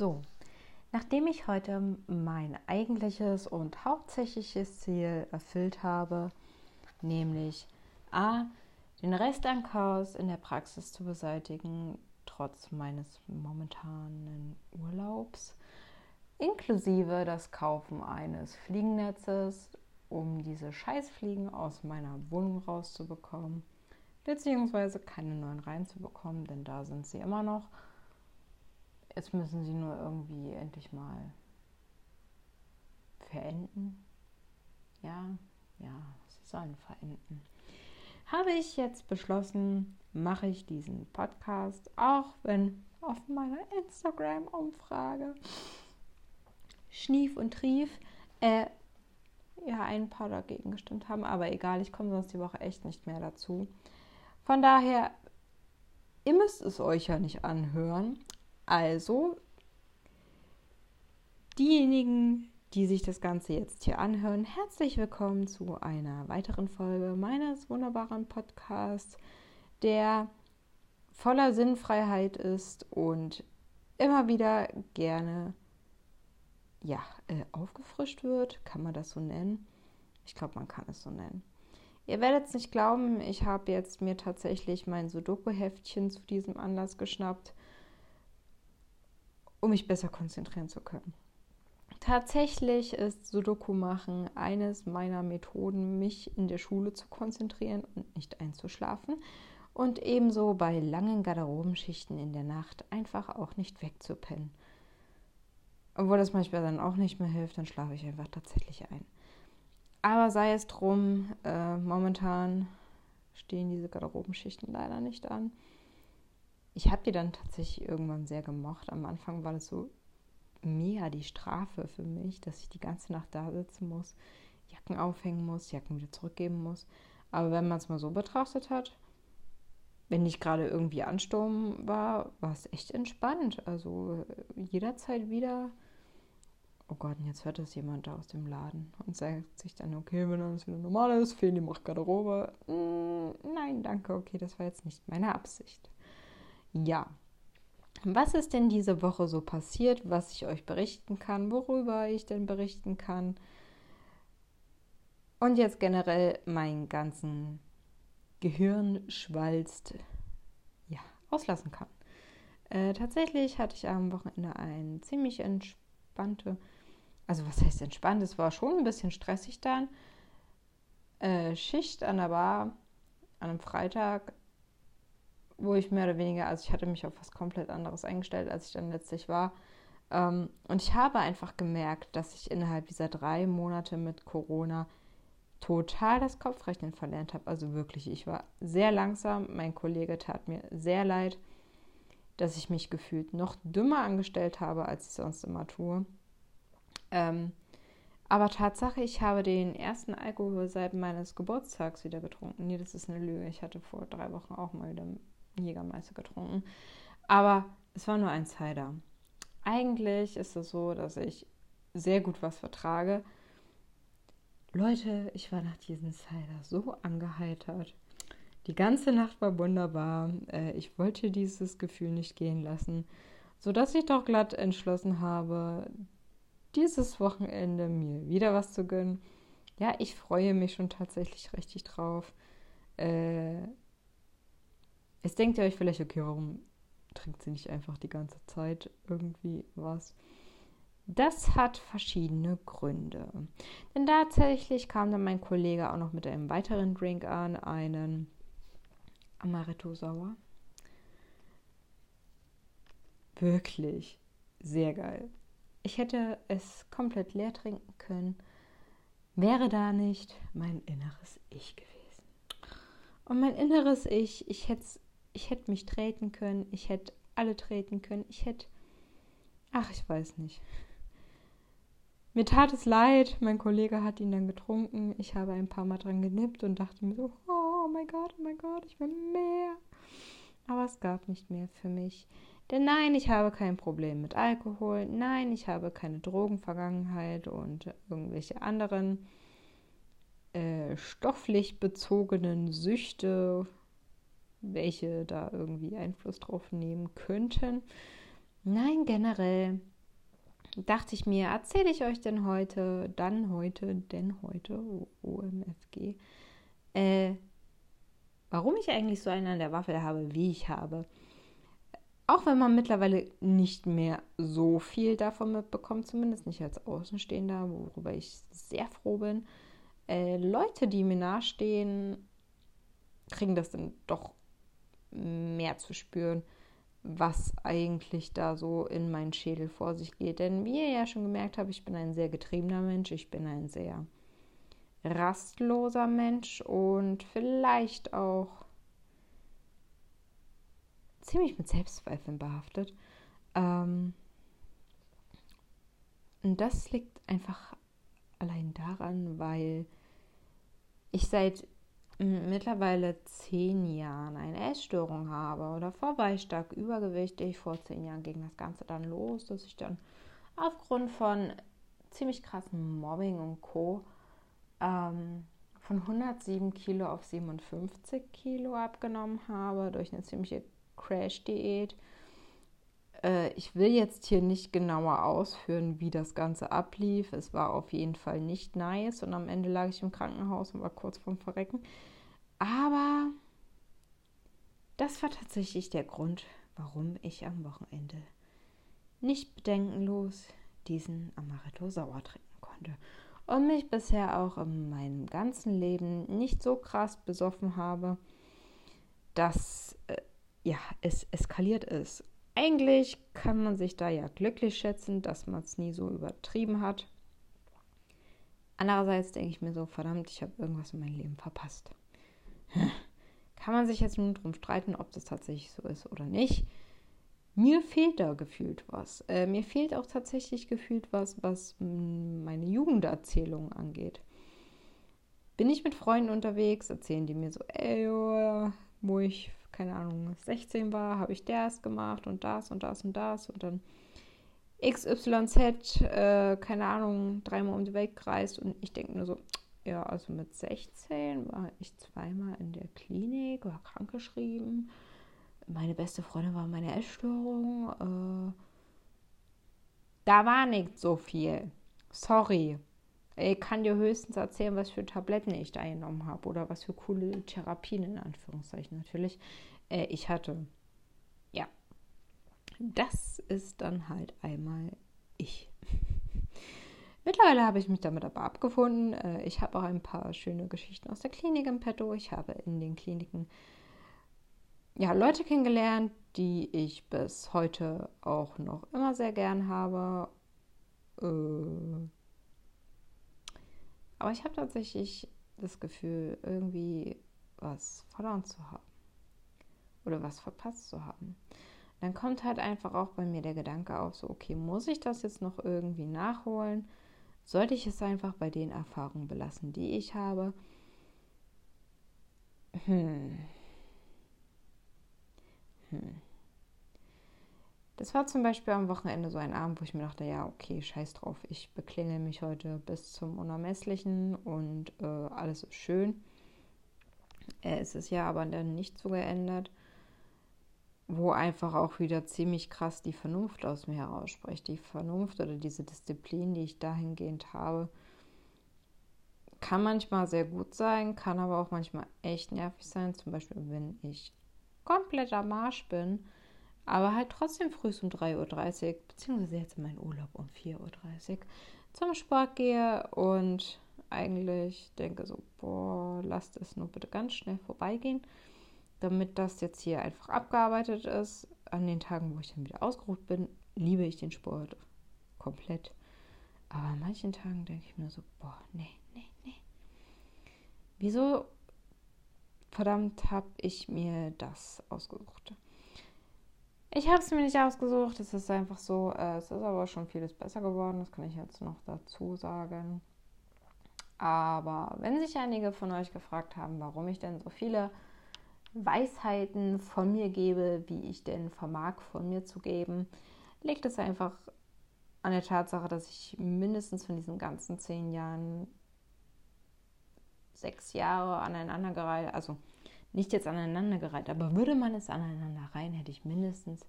So, nachdem ich heute mein eigentliches und hauptsächliches Ziel erfüllt habe, nämlich A, den Rest an Chaos in der Praxis zu beseitigen, trotz meines momentanen Urlaubs, inklusive das Kaufen eines Fliegennetzes, um diese Scheißfliegen aus meiner Wohnung rauszubekommen, beziehungsweise keine neuen reinzubekommen, denn da sind sie immer noch. Jetzt müssen sie nur irgendwie endlich mal verenden. Ja, ja, sie sollen verenden. Habe ich jetzt beschlossen, mache ich diesen Podcast, auch wenn auf meiner Instagram-Umfrage Schnief und Trief äh, ja ein paar dagegen gestimmt haben, aber egal, ich komme sonst die Woche echt nicht mehr dazu. Von daher, ihr müsst es euch ja nicht anhören. Also, diejenigen, die sich das Ganze jetzt hier anhören, herzlich willkommen zu einer weiteren Folge meines wunderbaren Podcasts, der voller Sinnfreiheit ist und immer wieder gerne ja, äh, aufgefrischt wird. Kann man das so nennen? Ich glaube, man kann es so nennen. Ihr werdet es nicht glauben, ich habe jetzt mir tatsächlich mein Sudoku-Heftchen zu diesem Anlass geschnappt, um mich besser konzentrieren zu können. Tatsächlich ist Sudoku machen eines meiner Methoden, mich in der Schule zu konzentrieren und nicht einzuschlafen und ebenso bei langen Garderobenschichten in der Nacht einfach auch nicht wegzupennen. Obwohl das manchmal dann auch nicht mehr hilft, dann schlafe ich einfach tatsächlich ein. Aber sei es drum, äh, momentan stehen diese Garderobenschichten leider nicht an. Ich habe die dann tatsächlich irgendwann sehr gemocht. Am Anfang war das so mega die Strafe für mich, dass ich die ganze Nacht da sitzen muss, Jacken aufhängen muss, Jacken wieder zurückgeben muss. Aber wenn man es mal so betrachtet hat, wenn nicht gerade irgendwie Ansturm war, war es echt entspannt. Also äh, jederzeit wieder oh Gott, und jetzt hört das jemand da aus dem Laden und sagt sich dann, okay, wenn alles wieder normal ist, Feli macht Garderobe. Mm, nein, danke, okay, das war jetzt nicht meine Absicht. Ja. Was ist denn diese Woche so passiert, was ich euch berichten kann, worüber ich denn berichten kann? Und jetzt generell meinen ganzen Gehirnschwalst ja, auslassen kann. Äh, tatsächlich hatte ich am Wochenende eine ziemlich entspannte also was heißt entspannt? Es war schon ein bisschen stressig dann. Äh, Schicht an der Bar an einem Freitag, wo ich mehr oder weniger, also ich hatte mich auf was komplett anderes eingestellt, als ich dann letztlich war. Ähm, und ich habe einfach gemerkt, dass ich innerhalb dieser drei Monate mit Corona total das Kopfrechnen verlernt habe. Also wirklich, ich war sehr langsam. Mein Kollege tat mir sehr leid, dass ich mich gefühlt noch dümmer angestellt habe, als ich sonst immer tue. Ähm, aber Tatsache, ich habe den ersten Alkohol seit meines Geburtstags wieder getrunken. Nee, das ist eine Lüge. Ich hatte vor drei Wochen auch mal wieder Jägermeister getrunken. Aber es war nur ein Cider. Eigentlich ist es so, dass ich sehr gut was vertrage. Leute, ich war nach diesem Cider so angeheitert. Die ganze Nacht war wunderbar. Äh, ich wollte dieses Gefühl nicht gehen lassen, sodass ich doch glatt entschlossen habe, dieses Wochenende mir wieder was zu gönnen. Ja, ich freue mich schon tatsächlich richtig drauf. Äh, jetzt denkt ihr euch vielleicht, okay, warum trinkt sie nicht einfach die ganze Zeit irgendwie was? Das hat verschiedene Gründe. Denn tatsächlich kam dann mein Kollege auch noch mit einem weiteren Drink an, einen Amaretto Sauer. Wirklich sehr geil. Ich hätte es komplett leer trinken können, wäre da nicht mein inneres Ich gewesen. Und mein inneres Ich, ich hätte, ich hätte mich treten können, ich hätte alle treten können, ich hätte, ach, ich weiß nicht. Mir tat es leid, mein Kollege hat ihn dann getrunken. Ich habe ein paar Mal dran genippt und dachte mir so, oh mein Gott, oh mein Gott, ich will mehr. Aber es gab nicht mehr für mich. Denn nein, ich habe kein Problem mit Alkohol, nein, ich habe keine Drogenvergangenheit und irgendwelche anderen äh, stofflich bezogenen Süchte, welche da irgendwie Einfluss drauf nehmen könnten. Nein, generell dachte ich mir, erzähle ich euch denn heute, dann heute, denn heute, OMFG, äh, warum ich eigentlich so einen an der Waffel habe, wie ich habe. Auch wenn man mittlerweile nicht mehr so viel davon mitbekommt, zumindest nicht als Außenstehender, worüber ich sehr froh bin. Äh, Leute, die mir nahestehen, kriegen das dann doch mehr zu spüren, was eigentlich da so in meinen Schädel vor sich geht. Denn wie ihr ja schon gemerkt habt, ich bin ein sehr getriebener Mensch, ich bin ein sehr rastloser Mensch und vielleicht auch ziemlich mit Selbstzweifeln behaftet. Ähm, und das liegt einfach allein daran, weil ich seit mittlerweile zehn Jahren eine Essstörung habe oder vor war ich stark übergewichtig. Vor zehn Jahren ging das Ganze dann los, dass ich dann aufgrund von ziemlich krassem Mobbing und Co. Ähm, von 107 Kilo auf 57 Kilo abgenommen habe durch eine ziemliche Crash-Diät. Äh, ich will jetzt hier nicht genauer ausführen, wie das Ganze ablief. Es war auf jeden Fall nicht nice und am Ende lag ich im Krankenhaus und war kurz vorm Verrecken. Aber das war tatsächlich der Grund, warum ich am Wochenende nicht bedenkenlos diesen Amaretto sauer trinken konnte und mich bisher auch in meinem ganzen Leben nicht so krass besoffen habe, dass äh, ja, es eskaliert ist. Eigentlich kann man sich da ja glücklich schätzen, dass man es nie so übertrieben hat. Andererseits denke ich mir so, verdammt, ich habe irgendwas in meinem Leben verpasst. Kann man sich jetzt nun drum streiten, ob das tatsächlich so ist oder nicht. Mir fehlt da gefühlt was. Äh, mir fehlt auch tatsächlich gefühlt was, was meine Jugenderzählung angeht. Bin ich mit Freunden unterwegs, erzählen die mir so, ey, wo ich keine Ahnung, 16 war, habe ich das gemacht und das und das und das und dann XYZ, äh, keine Ahnung, dreimal um die Welt gereist und ich denke nur so, ja, also mit 16 war ich zweimal in der Klinik, war krankgeschrieben. Meine beste Freundin war meine Essstörung. Äh, da war nicht so viel. Sorry. Ich kann dir höchstens erzählen, was für Tabletten ich da genommen habe oder was für coole Therapien in Anführungszeichen natürlich äh, ich hatte. Ja, das ist dann halt einmal ich. Mittlerweile habe ich mich damit aber abgefunden. Äh, ich habe auch ein paar schöne Geschichten aus der Klinik im Petto. Ich habe in den Kliniken ja, Leute kennengelernt, die ich bis heute auch noch immer sehr gern habe. Äh, aber ich habe tatsächlich das Gefühl, irgendwie was verloren zu haben. Oder was verpasst zu haben. Dann kommt halt einfach auch bei mir der Gedanke auf, so, okay, muss ich das jetzt noch irgendwie nachholen? Sollte ich es einfach bei den Erfahrungen belassen, die ich habe? Hm. Hm. Das war zum Beispiel am Wochenende so ein Abend, wo ich mir dachte, ja, okay, scheiß drauf, ich beklinge mich heute bis zum Unermesslichen und äh, alles ist schön. Äh, es ist ja aber dann nicht so geändert, wo einfach auch wieder ziemlich krass die Vernunft aus mir herausspricht. Die Vernunft oder diese Disziplin, die ich dahingehend habe, kann manchmal sehr gut sein, kann aber auch manchmal echt nervig sein. Zum Beispiel, wenn ich komplett am Marsch bin aber halt trotzdem früh um 3.30 Uhr, beziehungsweise jetzt in meinen Urlaub um 4.30 Uhr zum Sport gehe und eigentlich denke so, boah, lasst es nur bitte ganz schnell vorbeigehen, damit das jetzt hier einfach abgearbeitet ist. An den Tagen, wo ich dann wieder ausgeruht bin, liebe ich den Sport komplett. Aber an manchen Tagen denke ich mir so, boah, nee, nee, nee. Wieso verdammt habe ich mir das ausgesucht? Ich habe es mir nicht ausgesucht, es ist einfach so. Äh, es ist aber schon vieles besser geworden, das kann ich jetzt noch dazu sagen. Aber wenn sich einige von euch gefragt haben, warum ich denn so viele Weisheiten von mir gebe, wie ich denn vermag von mir zu geben, liegt es einfach an der Tatsache, dass ich mindestens von diesen ganzen zehn Jahren sechs Jahre aneinandergereiht, also nicht jetzt aneinandergereiht, aber würde man es aneinander rein, hätte ich mindestens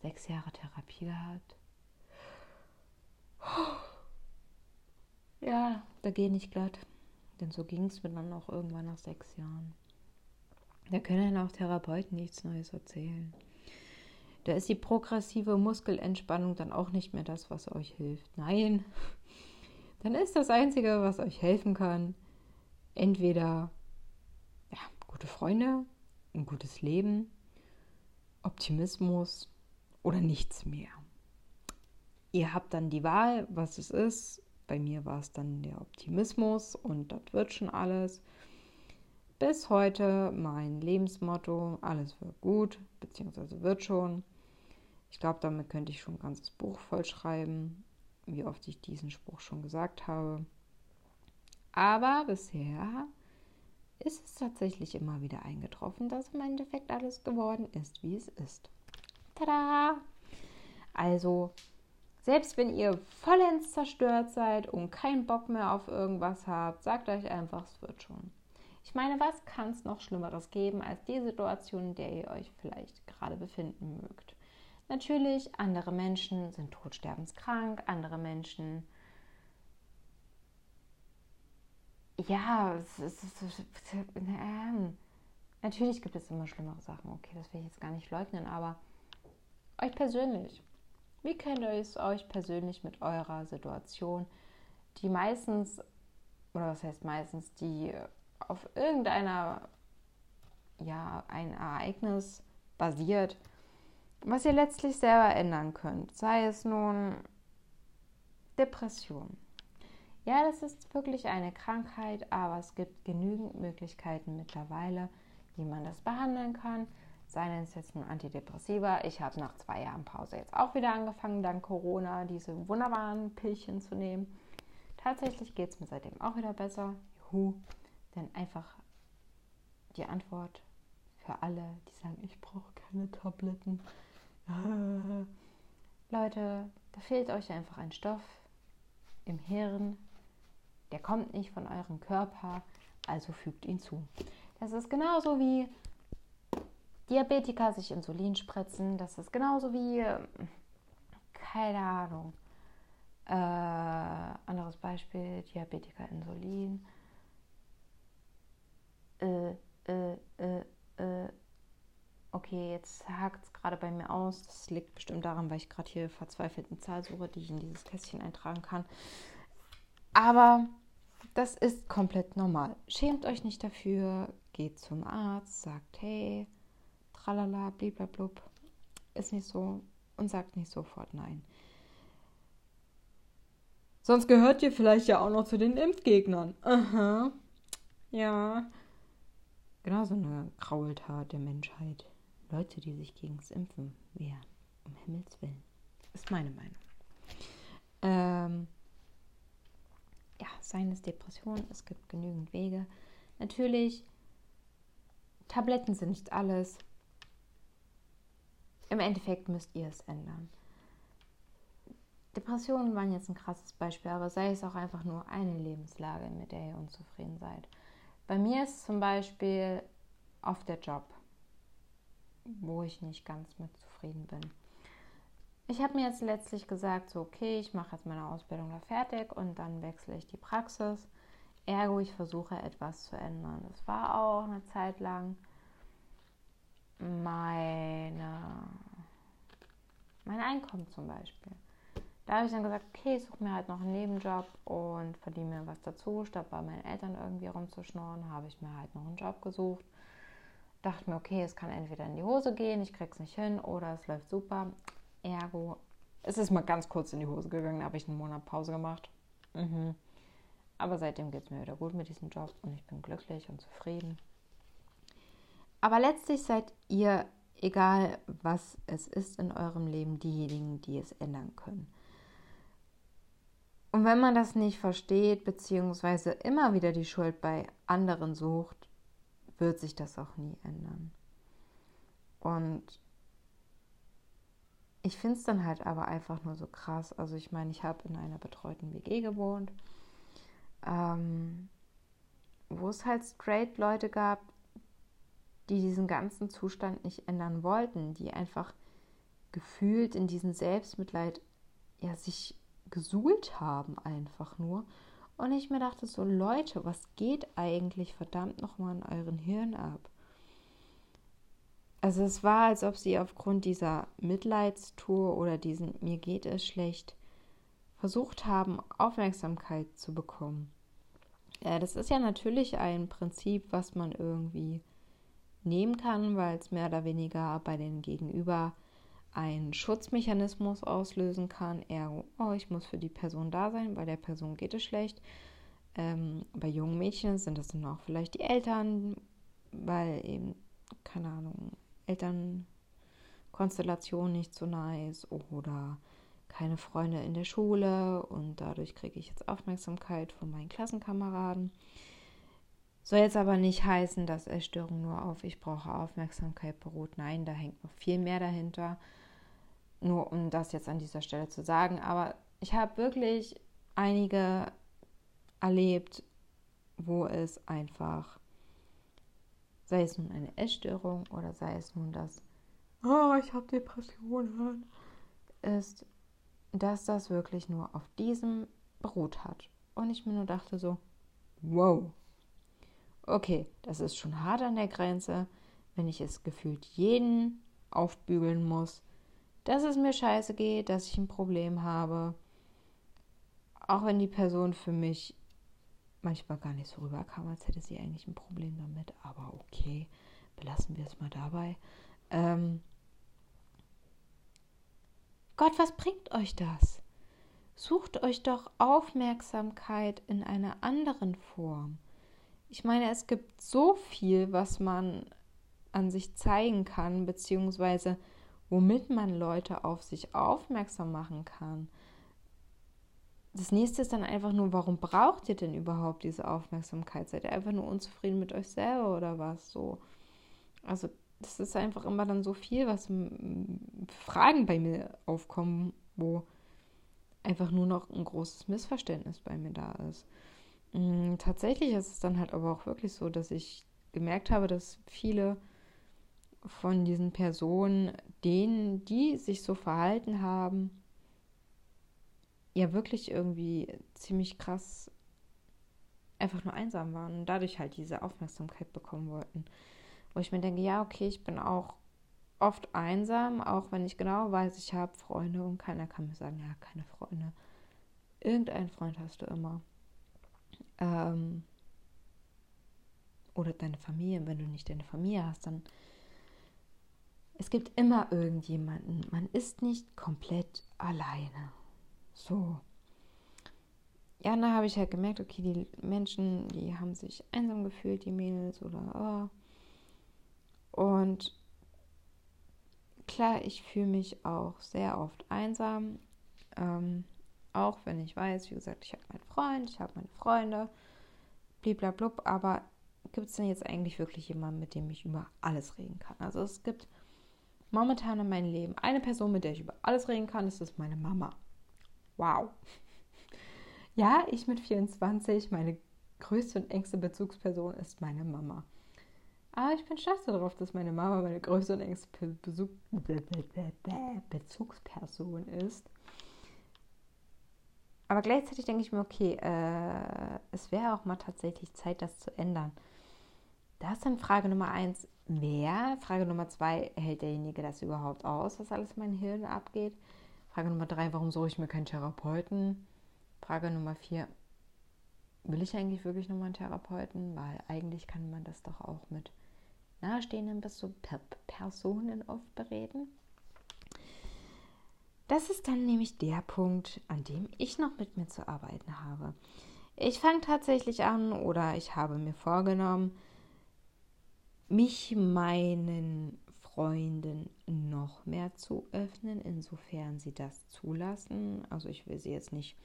sechs Jahre Therapie gehabt. Ja, da geht nicht glatt. Denn so ging es mir dann auch irgendwann nach sechs Jahren. Da können auch Therapeuten nichts Neues erzählen. Da ist die progressive Muskelentspannung dann auch nicht mehr das, was euch hilft. Nein, dann ist das Einzige, was euch helfen kann, entweder ja, gute Freunde, ein gutes Leben, Optimismus oder nichts mehr. Ihr habt dann die Wahl, was es ist. Bei mir war es dann der Optimismus und das wird schon alles. Bis heute mein Lebensmotto, alles wird gut, beziehungsweise wird schon. Ich glaube, damit könnte ich schon ein ganzes Buch vollschreiben, wie oft ich diesen Spruch schon gesagt habe. Aber bisher ist es tatsächlich immer wieder eingetroffen, dass im Endeffekt alles geworden ist, wie es ist. Tada! Also, selbst wenn ihr vollends zerstört seid und keinen Bock mehr auf irgendwas habt, sagt euch einfach, es wird schon. Ich meine, was kann es noch Schlimmeres geben als die Situation, in der ihr euch vielleicht gerade befinden mögt? Natürlich, andere Menschen sind todsterbenskrank, andere Menschen ja, es ist, es ist, äh, natürlich gibt es immer schlimmere Sachen. Okay, das will ich jetzt gar nicht leugnen, aber euch persönlich. Wie könnt ihr es euch persönlich mit eurer Situation, die meistens, oder was heißt meistens, die auf irgendeiner, ja, ein Ereignis basiert, was ihr letztlich selber ändern könnt. Sei es nun Depression, ja, das ist wirklich eine Krankheit, aber es gibt genügend Möglichkeiten mittlerweile, wie man das behandeln kann. Seien es jetzt nun Antidepressiva. Ich habe nach zwei Jahren Pause jetzt auch wieder angefangen, dank Corona, diese wunderbaren Pillchen zu nehmen. Tatsächlich geht es mir seitdem auch wieder besser. Juhu. Denn einfach die Antwort für alle, die sagen, ich brauche keine Tabletten. Leute, da fehlt euch einfach ein Stoff im Hirn, der kommt nicht von eurem Körper, also fügt ihn zu. Das ist genauso wie Diabetiker sich Insulin spritzen. Das ist genauso wie, keine Ahnung, äh, anderes Beispiel, Diabetiker Insulin. Äh, äh, äh, äh. Okay, jetzt hakt es gerade bei mir aus. Das liegt bestimmt daran, weil ich gerade hier verzweifelt eine Zahl suche, die ich in dieses Kästchen eintragen kann. Aber das ist komplett normal. Schämt euch nicht dafür, geht zum Arzt, sagt hey, tralala, bliblablub, ist nicht so und sagt nicht sofort nein. Sonst gehört ihr vielleicht ja auch noch zu den Impfgegnern. Aha. Ja. Genauso eine Graultat der Menschheit. Leute, die sich gegen das Impfen wehren. Um Himmels Willen. Ist meine Meinung. Ähm, ja, seien es Depressionen, es gibt genügend Wege. Natürlich, Tabletten sind nicht alles. Im Endeffekt müsst ihr es ändern. Depressionen waren jetzt ein krasses Beispiel, aber sei es auch einfach nur eine Lebenslage, mit der ihr unzufrieden seid. Bei mir ist zum Beispiel oft der Job, wo ich nicht ganz mit zufrieden bin ich habe mir jetzt letztlich gesagt, so okay, ich mache jetzt meine Ausbildung da fertig und dann wechsle ich die Praxis. Ergo, ich versuche etwas zu ändern. Das war auch eine Zeit lang meine, mein Einkommen zum Beispiel. Da habe ich dann gesagt, okay, ich suche mir halt noch einen Nebenjob und verdiene mir was dazu. Statt bei meinen Eltern irgendwie rumzuschnorren, habe ich mir halt noch einen Job gesucht. Dachte mir, okay, es kann entweder in die Hose gehen, ich krieg's nicht hin, oder es läuft super. Ergo, es ist mal ganz kurz in die Hose gegangen, da habe ich einen Monat Pause gemacht. Mhm. Aber seitdem geht es mir wieder gut mit diesem Job und ich bin glücklich und zufrieden. Aber letztlich seid ihr, egal was es ist in eurem Leben, diejenigen, die es ändern können. Und wenn man das nicht versteht, beziehungsweise immer wieder die Schuld bei anderen sucht, wird sich das auch nie ändern. Und ich finde es dann halt aber einfach nur so krass. Also ich meine, ich habe in einer betreuten WG gewohnt, ähm, wo es halt straight Leute gab, die diesen ganzen Zustand nicht ändern wollten, die einfach gefühlt in diesen Selbstmitleid ja sich gesuhlt haben einfach nur Und ich mir dachte so, Leute, was geht eigentlich verdammt nochmal in euren Hirn ab? Also es war, als ob sie aufgrund dieser Mitleidstour oder diesen mir geht es schlecht versucht haben, Aufmerksamkeit zu bekommen. Ja, das ist ja natürlich ein Prinzip, was man irgendwie nehmen kann, weil es mehr oder weniger bei den Gegenüber einen Schutzmechanismus auslösen kann. Ergo, oh, ich muss für die Person da sein, bei der Person geht es schlecht. Ähm, bei jungen Mädchen sind das dann auch vielleicht die Eltern, weil eben, keine Ahnung, Elternkonstellation nicht so nice oder keine Freunde in der Schule und dadurch kriege ich jetzt Aufmerksamkeit von meinen Klassenkameraden. Soll jetzt aber nicht heißen, dass Essstörung nur auf ich brauche Aufmerksamkeit beruht. Nein, da hängt noch viel mehr dahinter. Nur um das jetzt an dieser Stelle zu sagen. Aber ich habe wirklich einige erlebt, wo es einfach, sei es nun eine Essstörung oder sei es nun das, oh, ich habe Depressionen, ist, dass das wirklich nur auf diesem beruht hat. Und ich mir nur dachte so, wow, okay, das ist schon hart an der Grenze, wenn ich es gefühlt jeden aufbügeln muss, dass es mir scheiße geht, dass ich ein Problem habe. Auch wenn die Person für mich manchmal gar nicht so rüberkam, als hätte sie eigentlich ein Problem damit. Aber okay, belassen wir es mal dabei. Ähm, Gott, was bringt euch das? Sucht euch doch Aufmerksamkeit in einer anderen Form. Ich meine, es gibt so viel, was man an sich zeigen kann, beziehungsweise womit man Leute auf sich aufmerksam machen kann. Das nächste ist dann einfach nur, warum braucht ihr denn überhaupt diese Aufmerksamkeit? Seid ihr einfach nur unzufrieden mit euch selber oder was so? Also das ist einfach immer dann so viel, was Fragen bei mir aufkommen, wo einfach nur noch ein großes Missverständnis bei mir da ist. Mm, tatsächlich ist es dann halt aber auch wirklich so, dass ich gemerkt habe, dass viele von diesen Personen, denen, die sich so verhalten haben, ja wirklich irgendwie ziemlich krass einfach nur einsam waren und dadurch halt diese Aufmerksamkeit bekommen wollten wo ich mir denke, ja, okay, ich bin auch oft einsam, auch wenn ich genau weiß, ich habe Freunde und keiner kann mir sagen, ja, keine Freunde. Irgendeinen Freund hast du immer. Ähm, oder deine Familie, wenn du nicht deine Familie hast, dann es gibt immer irgendjemanden. Man ist nicht komplett alleine. So. Ja, da habe ich halt gemerkt, okay, die Menschen, die haben sich einsam gefühlt, die Mädels oder oh, und klar, ich fühle mich auch sehr oft einsam. Ähm, auch wenn ich weiß, wie gesagt, ich habe meinen Freund, ich habe meine Freunde, bliblablub, aber gibt es denn jetzt eigentlich wirklich jemanden, mit dem ich über alles reden kann? Also es gibt momentan in meinem Leben eine Person, mit der ich über alles reden kann, das ist meine Mama. Wow. Ja, ich mit 24, meine größte und engste Bezugsperson ist meine Mama. Aber ich bin stolz darauf, dass meine Mama meine größte und engste Besuch Bezugsperson ist. Aber gleichzeitig denke ich mir, okay, äh, es wäre auch mal tatsächlich Zeit, das zu ändern. Da ist dann Frage Nummer eins, wer? Frage Nummer zwei, hält derjenige das überhaupt aus, was alles in mein Hirn abgeht? Frage Nummer drei, warum suche ich mir keinen Therapeuten? Frage Nummer vier, will ich eigentlich wirklich nochmal einen Therapeuten? Weil eigentlich kann man das doch auch mit nahestehenden Personen oft bereden. Das ist dann nämlich der Punkt, an dem ich noch mit mir zu arbeiten habe. Ich fange tatsächlich an oder ich habe mir vorgenommen, mich meinen Freunden noch mehr zu öffnen, insofern sie das zulassen. Also ich will sie jetzt nicht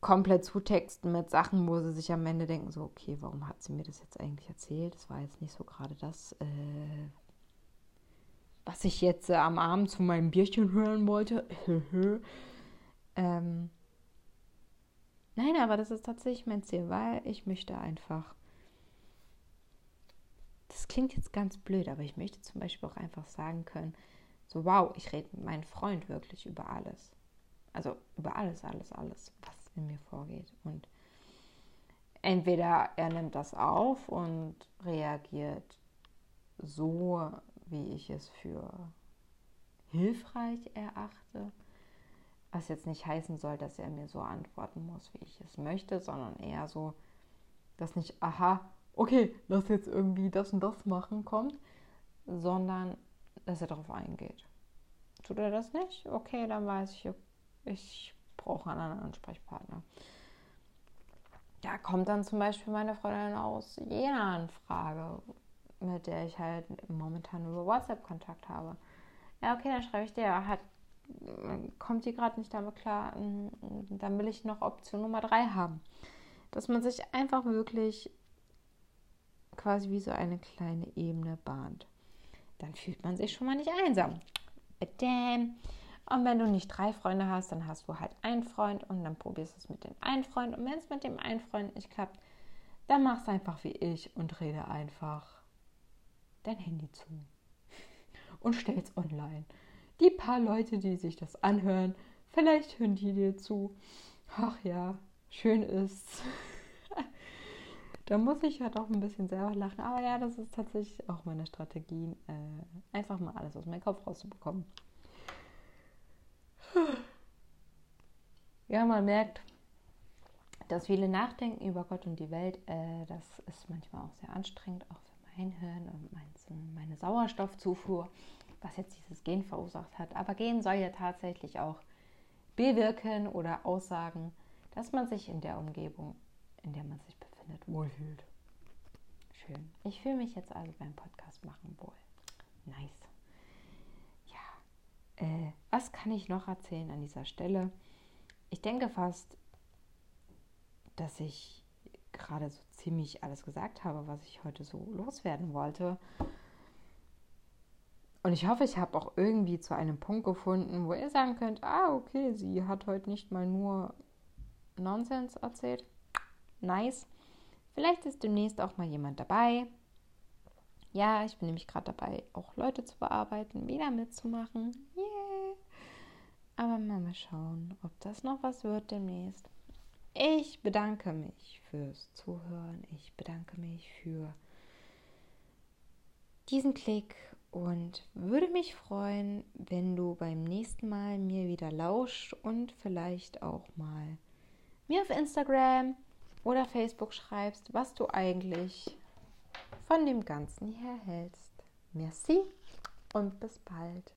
komplett zutexten mit Sachen, wo sie sich am Ende denken, so, okay, warum hat sie mir das jetzt eigentlich erzählt? Das war jetzt nicht so gerade das, äh, was ich jetzt äh, am Abend zu meinem Bierchen hören wollte. ähm, nein, aber das ist tatsächlich mein Ziel, weil ich möchte einfach. Das klingt jetzt ganz blöd, aber ich möchte zum Beispiel auch einfach sagen können, so wow, ich rede mit meinem Freund wirklich über alles. Also über alles, alles, alles, was in mir vorgeht. Und entweder er nimmt das auf und reagiert so, wie ich es für hilfreich erachte, was jetzt nicht heißen soll, dass er mir so antworten muss, wie ich es möchte, sondern eher so, dass nicht, aha, okay, lass jetzt irgendwie das und das machen kommt, sondern dass er darauf eingeht. Tut er das nicht? Okay, dann weiß ich, ich brauche einen anderen Ansprechpartner. Da kommt dann zum Beispiel meine Freundin aus Jena Anfrage, mit der ich halt momentan über WhatsApp Kontakt habe. Ja, okay, dann schreibe ich dir, hat, kommt die gerade nicht damit klar, dann will ich noch Option Nummer 3 haben. Dass man sich einfach wirklich quasi wie so eine kleine Ebene bahnt. Dann fühlt man sich schon mal nicht einsam. Damn. Und wenn du nicht drei Freunde hast, dann hast du halt einen Freund und dann probierst du es mit dem einen Freund. Und wenn es mit dem einen Freund nicht klappt, dann machst einfach wie ich und rede einfach dein Handy zu und stell's online. Die paar Leute, die sich das anhören, vielleicht hören die dir zu. Ach ja, schön ist's. Da muss ich halt auch ein bisschen selber lachen. Aber ja, das ist tatsächlich auch meine Strategie, äh, einfach mal alles aus meinem Kopf rauszubekommen. Ja, man merkt, dass viele nachdenken über Gott und die Welt. Äh, das ist manchmal auch sehr anstrengend, auch für mein Hirn und mein, meine Sauerstoffzufuhr, was jetzt dieses Gen verursacht hat. Aber Gen soll ja tatsächlich auch bewirken oder aussagen, dass man sich in der Umgebung, in der man sich befindet, wohlfühlt. Schön. Ich fühle mich jetzt also beim Podcast machen wohl. Nice. Äh, was kann ich noch erzählen an dieser Stelle? Ich denke fast, dass ich gerade so ziemlich alles gesagt habe, was ich heute so loswerden wollte. Und ich hoffe, ich habe auch irgendwie zu einem Punkt gefunden, wo ihr sagen könnt, ah, okay, sie hat heute nicht mal nur Nonsens erzählt. Nice. Vielleicht ist demnächst auch mal jemand dabei. Ja, ich bin nämlich gerade dabei, auch Leute zu bearbeiten, wieder mitzumachen. Aber mal schauen, ob das noch was wird demnächst. Ich bedanke mich fürs Zuhören. Ich bedanke mich für diesen Klick und würde mich freuen, wenn du beim nächsten Mal mir wieder lauscht und vielleicht auch mal mir auf Instagram oder Facebook schreibst, was du eigentlich von dem Ganzen hier hältst. Merci und bis bald.